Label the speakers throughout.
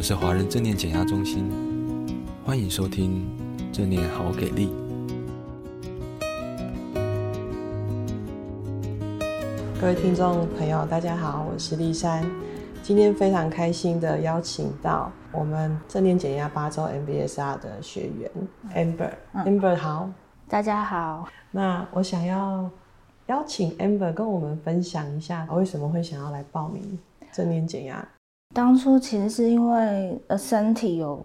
Speaker 1: 们是华人正念减压中心，欢迎收听正念好给力。
Speaker 2: 各位听众朋友，大家好，我是丽珊。今天非常开心的邀请到我们正念减压八周 MBSR 的学员 Amber。Amber 好，
Speaker 3: 大家好。
Speaker 2: 那我想要邀请 Amber 跟我们分享一下，为什么会想要来报名正念减压。
Speaker 3: 当初其实是因为呃身体有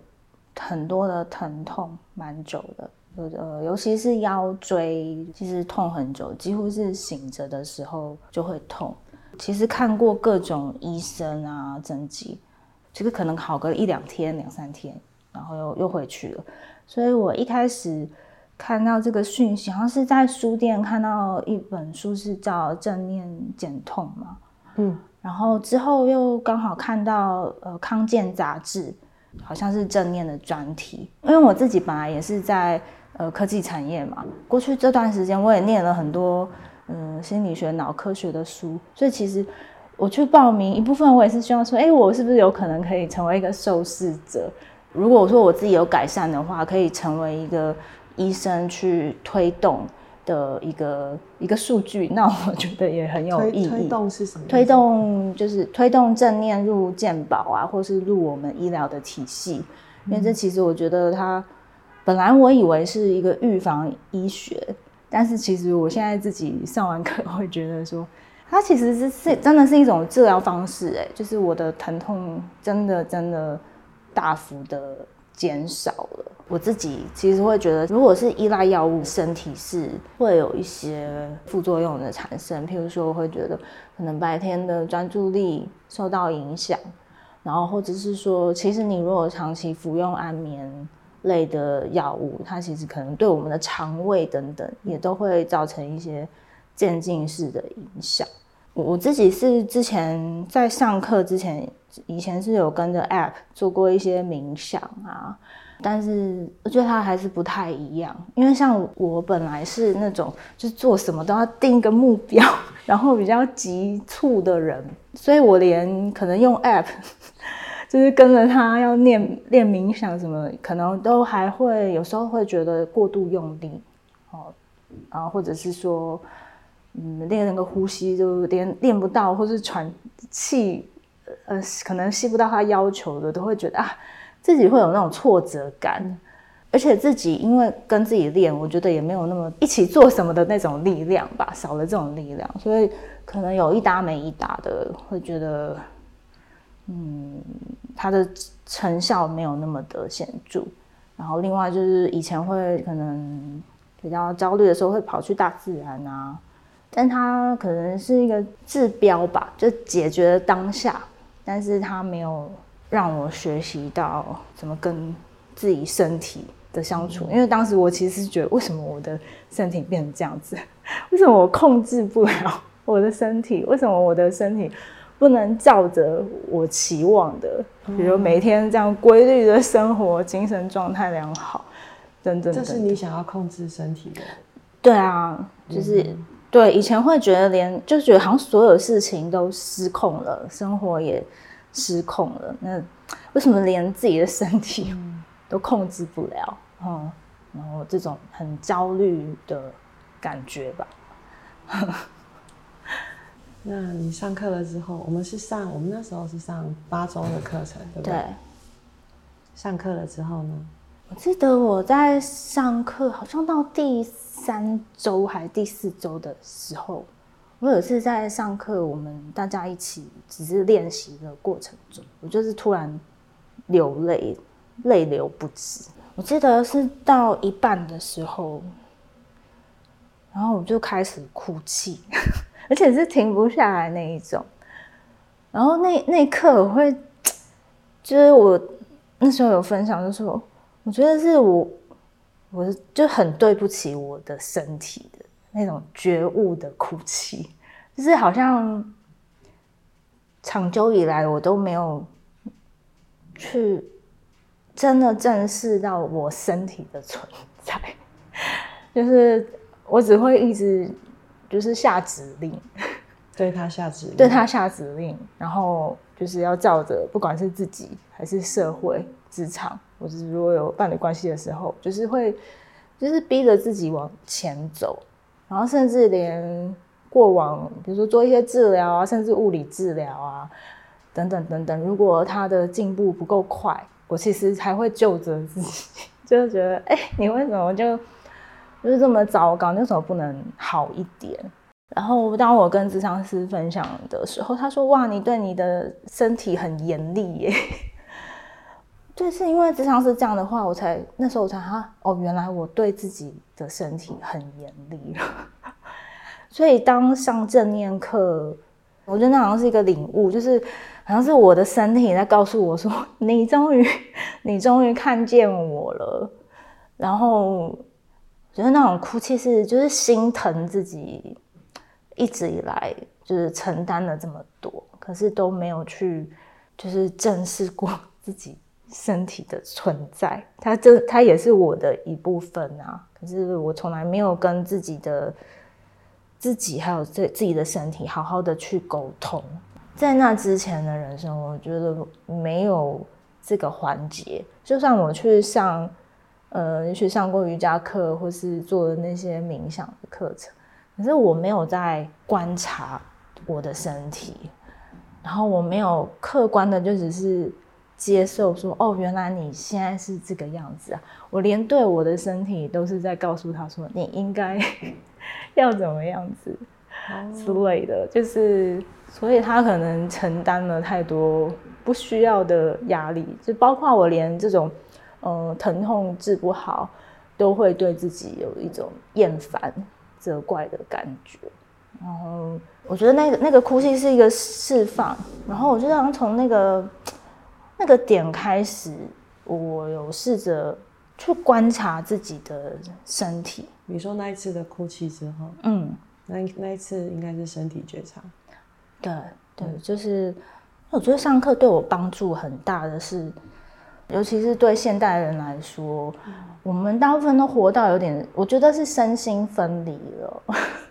Speaker 3: 很多的疼痛，蛮久的，呃尤其是腰椎，其实痛很久，几乎是醒着的时候就会痛。其实看过各种医生啊，针剂，其实可能好个一两天、两三天，然后又又回去了。所以我一开始看到这个讯息，好像是在书店看到一本书，是叫《正念减痛》嘛，嗯。然后之后又刚好看到呃康健杂志，好像是正念的专题。因为我自己本来也是在呃科技产业嘛，过去这段时间我也念了很多嗯、心理学、脑科学的书，所以其实我去报名一部分，我也是希望说，哎，我是不是有可能可以成为一个受试者？如果我说我自己有改善的话，可以成为一个医生去推动。的一个一个数据，那我觉得也很有意义。
Speaker 2: 推动是什么？
Speaker 3: 推动就是推动正念入健保啊，或是入我们医疗的体系。因为这其实我觉得它本来我以为是一个预防医学，但是其实我现在自己上完课会觉得说，它其实是是真的是一种治疗方式。哎，就是我的疼痛真的真的大幅的减少了。我自己其实会觉得，如果是依赖药物，身体是会有一些副作用的产生。譬如说，我会觉得可能白天的专注力受到影响，然后或者是说，其实你如果长期服用安眠类的药物，它其实可能对我们的肠胃等等也都会造成一些渐进式的影响。我自己是之前在上课之前，以前是有跟着 App 做过一些冥想啊。但是我觉得它还是不太一样，因为像我本来是那种就是做什么都要定一个目标，然后比较急促的人，所以我连可能用 App，就是跟着他要念练冥想什么，可能都还会有时候会觉得过度用力，哦，啊或者是说，嗯，练那个呼吸就连练不到，或是喘气，呃，可能吸不到他要求的，都会觉得啊。自己会有那种挫折感，而且自己因为跟自己练，我觉得也没有那么一起做什么的那种力量吧，少了这种力量，所以可能有一搭没一搭的，会觉得，嗯，它的成效没有那么的显著。然后另外就是以前会可能比较焦虑的时候，会跑去大自然啊，但它可能是一个治标吧，就解决了当下，但是它没有。让我学习到怎么跟自己身体的相处，因为当时我其实是觉得，为什么我的身体变成这样子？为什么我控制不了 我的身体？为什么我的身体不能照着我期望的，比如每天这样规律的生活，精神状态良好，等等。这
Speaker 2: 是你想要控制身体的？
Speaker 3: 对啊，就是、嗯、对。以前会觉得连，就觉得好像所有事情都失控了，生活也。失控了，那为什么连自己的身体都控制不了？嗯，然后这种很焦虑的感觉吧。
Speaker 2: 那你上课了之后，我们是上，我们那时候是上八周的课程，对不对？对。上课了之后呢？
Speaker 3: 我记得我在上课，好像到第三周还是第四周的时候。我有一次在上课，我们大家一起只是练习的过程中，我就是突然流泪，泪流不止。我记得是到一半的时候，然后我就开始哭泣，而且是停不下来那一种。然后那那一刻，我会就是我那时候有分享，就说，我觉得是我，我就很对不起我的身体。那种觉悟的哭泣，就是好像长久以来我都没有去真的正视到我身体的存在，就是我只会一直就是下指令，
Speaker 2: 对他下指令，
Speaker 3: 对他下指令，然后就是要照着，不管是自己还是社会、职场，或者是如果有伴侣关系的时候，就是会，就是逼着自己往前走，然后甚至连过往，比如说做一些治疗啊，甚至物理治疗啊，等等等等，如果他的进步不够快，我其实还会救着自己，就是觉得，哎、你为什么就就是这么糟糕？你为什么不能好一点？然后当我跟咨商师分享的时候，他说：“哇，你对你的身体很严厉耶。”对，是因为咨商是这样的话，我才那时候我才哈哦，原来我对自己的身体很严厉。所以当上正念课，我觉得那好像是一个领悟，就是好像是我的身体在告诉我说：“你终于，你终于看见我了。”然后觉得那种哭泣是就是心疼自己。一直以来就是承担了这么多，可是都没有去就是正视过自己身体的存在。它这它也是我的一部分啊，可是我从来没有跟自己的自己还有这自己的身体好好的去沟通。在那之前的人生，我觉得没有这个环节。就算我去上呃，去上过瑜伽课，或是做的那些冥想的课程。可是我没有在观察我的身体，然后我没有客观的就只是接受说，哦，原来你现在是这个样子啊！我连对我的身体都是在告诉他说，你应该 要怎么样子之类的，就是所以他可能承担了太多不需要的压力，就包括我连这种嗯、呃、疼痛治不好，都会对自己有一种厌烦。责怪的感觉，然后我觉得那个那个哭泣是一个释放，然后我就想从那个那个点开始，我有试着去观察自己的身体。
Speaker 2: 你说那一次的哭泣之后，
Speaker 3: 嗯，
Speaker 2: 那那一次应该是身体觉察。
Speaker 3: 对对，就是我觉得上课对我帮助很大的是。尤其是对现代人来说，我们大部分都活到有点，我觉得是身心分离了。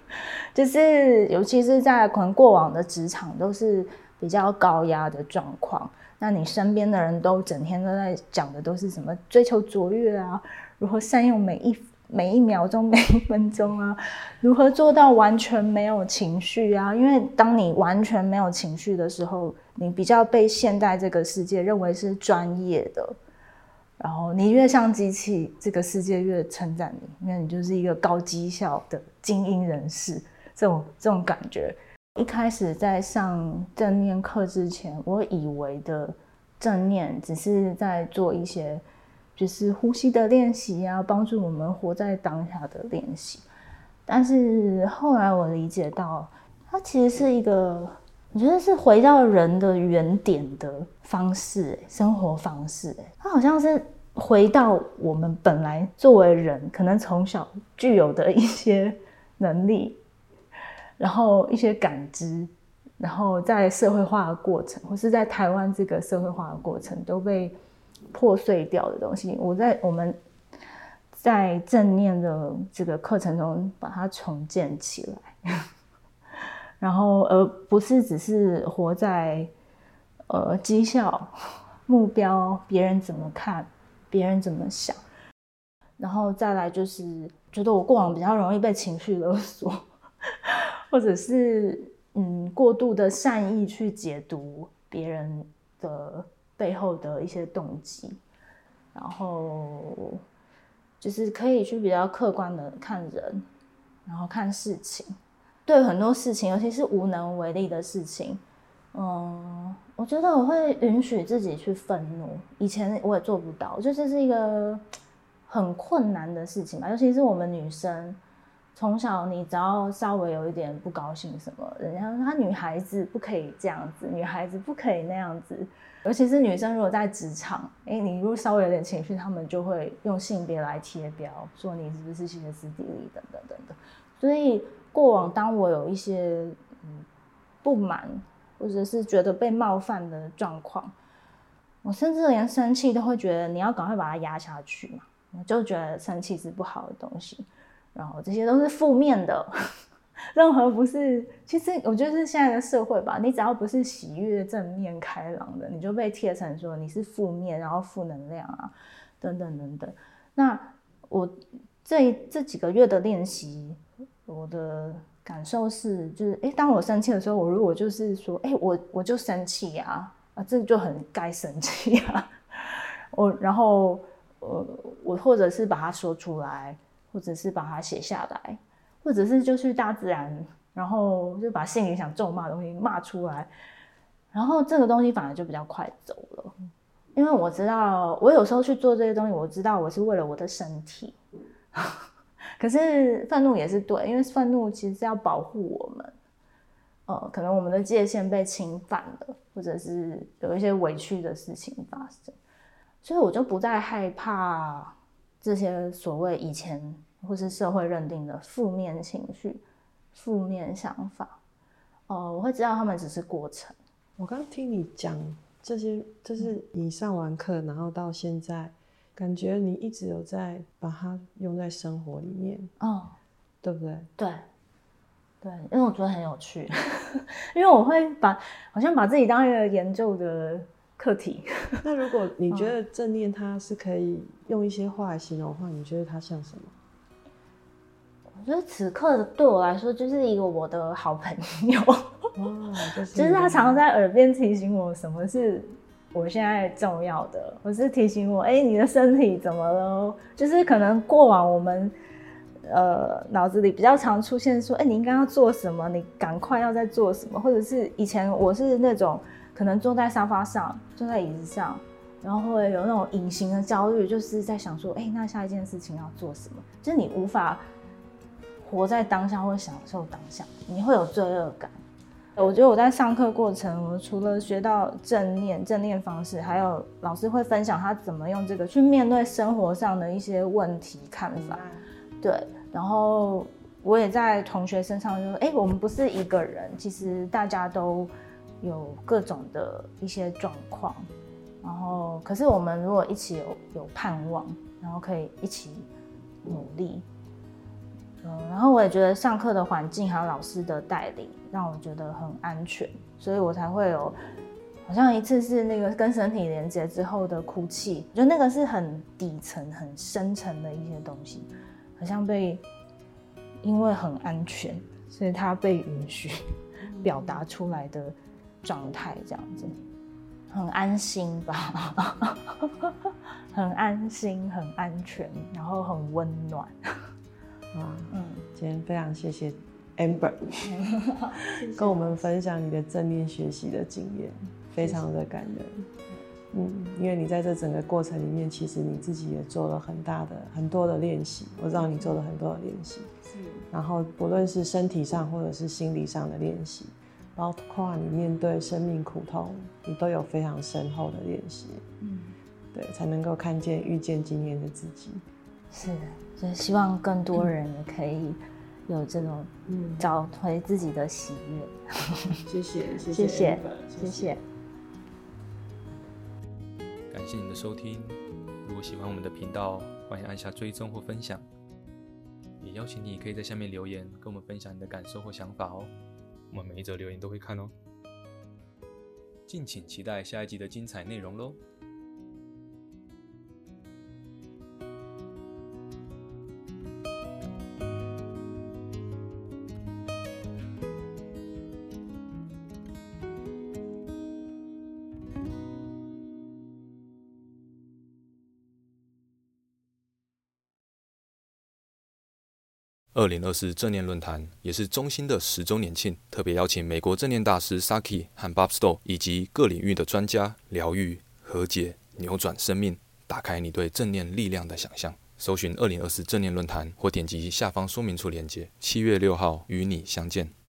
Speaker 3: 就是尤其是在可能过往的职场都是比较高压的状况，那你身边的人都整天都在讲的都是什么追求卓越啊，如何善用每一每一秒钟 每一分钟啊，如何做到完全没有情绪啊？因为当你完全没有情绪的时候。你比较被现代这个世界认为是专业的，然后你越像机器，这个世界越称赞你，因为你就是一个高绩效的精英人士。这种这种感觉，一开始在上正念课之前，我以为的正念只是在做一些就是呼吸的练习啊，帮助我们活在当下的练习。但是后来我理解到，它其实是一个。我觉得是回到人的原点的方式，生活方式，它好像是回到我们本来作为人可能从小具有的一些能力，然后一些感知，然后在社会化的过程，或是在台湾这个社会化的过程都被破碎掉的东西，我在我们在正念的这个课程中把它重建起来。然后，而不是只是活在呃绩效目标，别人怎么看，别人怎么想，然后再来就是觉得我过往比较容易被情绪勒索，或者是嗯过度的善意去解读别人的背后的一些动机，然后就是可以去比较客观的看人，然后看事情。对很多事情，尤其是无能为力的事情，嗯，我觉得我会允许自己去愤怒。以前我也做不到，就这是一个很困难的事情吧。尤其是我们女生，从小你只要稍微有一点不高兴什么，人家说她女孩子不可以这样子，女孩子不可以那样子。尤其是女生如果在职场，诶，你如果稍微有点情绪，他们就会用性别来贴标，说你是不是歇斯底里等等等等。所以。过往，当我有一些嗯不满，或者是觉得被冒犯的状况，我甚至连生气都会觉得你要赶快把它压下去嘛，我就觉得生气是不好的东西，然后这些都是负面的，任何不是，其实我觉得是现在的社会吧，你只要不是喜悦、正面、开朗的，你就被贴成说你是负面，然后负能量啊，等等等等。那我这这几个月的练习，我的感受是，就是哎，当我生气的时候，我如果就是说，哎，我我就生气呀，啊，这就很该生气啊。我然后呃，我或者是把它说出来，或者是把它写下来。或者是就去大自然，然后就把心里想咒骂的东西骂出来，然后这个东西反而就比较快走了。因为我知道，我有时候去做这些东西，我知道我是为了我的身体。可是愤怒也是对，因为愤怒其实是要保护我们。呃，可能我们的界限被侵犯了，或者是有一些委屈的事情发生，所以我就不再害怕这些所谓以前。或是社会认定的负面情绪、负面想法，哦，我会知道他们只是过程。
Speaker 2: 我刚听你讲这些，就是你上完课，然后到现在，感觉你一直有在把它用在生活里面，
Speaker 3: 哦，
Speaker 2: 对不对？
Speaker 3: 对，对，因为我觉得很有趣，因为我会把好像把自己当一个研究的课题。
Speaker 2: 那如果你觉得正念它是可以用一些话来形容的话，你觉得它像什么？
Speaker 3: 我觉得此刻对我来说就是一个我的好朋友，就 是、就是他常常在耳边提醒我什么是我现在重要的，或是提醒我，哎、欸，你的身体怎么了？就是可能过往我们呃脑子里比较常出现说，哎、欸，你应该要做什么？你赶快要在做什么？或者是以前我是那种可能坐在沙发上，坐在椅子上，然后会有那种隐形的焦虑，就是在想说，哎、欸，那下一件事情要做什么？就是你无法。活在当下或享受当下，你会有罪恶感。我觉得我在上课过程，我除了学到正念、正念方式，还有老师会分享他怎么用这个去面对生活上的一些问题、看法。对，然后我也在同学身上就说：“哎，我们不是一个人，其实大家都有各种的一些状况。然后，可是我们如果一起有有盼望，然后可以一起努力。”嗯，然后我也觉得上课的环境还有老师的带领让我觉得很安全，所以我才会有，好像一次是那个跟身体连接之后的哭泣，我觉得那个是很底层、很深层的一些东西，好像被因为很安全，所以它被允许表达出来的状态，这样子很安心吧，很安心、很安全，然后很温暖。
Speaker 2: 哇，嗯，今天非常谢谢 Amber 跟我们分享你的正念学习的经验，非常的感人。嗯，因为你在这整个过程里面，其实你自己也做了很大的、很多的练习。我知道你做了很多的练习，是。然后不论是身体上或者是心理上的练习，包括你面对生命苦痛，你都有非常深厚的练习。嗯，对，才能够看见、遇见今天的自己。
Speaker 3: 是的。就希望更多人也可以有这种找回自己的喜悦。
Speaker 2: 谢谢，谢谢，
Speaker 3: 谢谢，谢谢。
Speaker 1: 感谢你的收听。如果喜欢我们的频道，欢迎按下追踪或分享。也邀请你可以在下面留言，跟我们分享你的感受或想法哦。我们每一则留言都会看哦。敬请期待下一集的精彩内容喽。二零二四正念论坛也是中心的十周年庆，特别邀请美国正念大师 Saki 和 Bob Stowe 以及各领域的专家，疗愈、和解、扭转生命，打开你对正念力量的想象。搜寻二零二四正念论坛，或点击下方说明处链接。七月六号与你相见。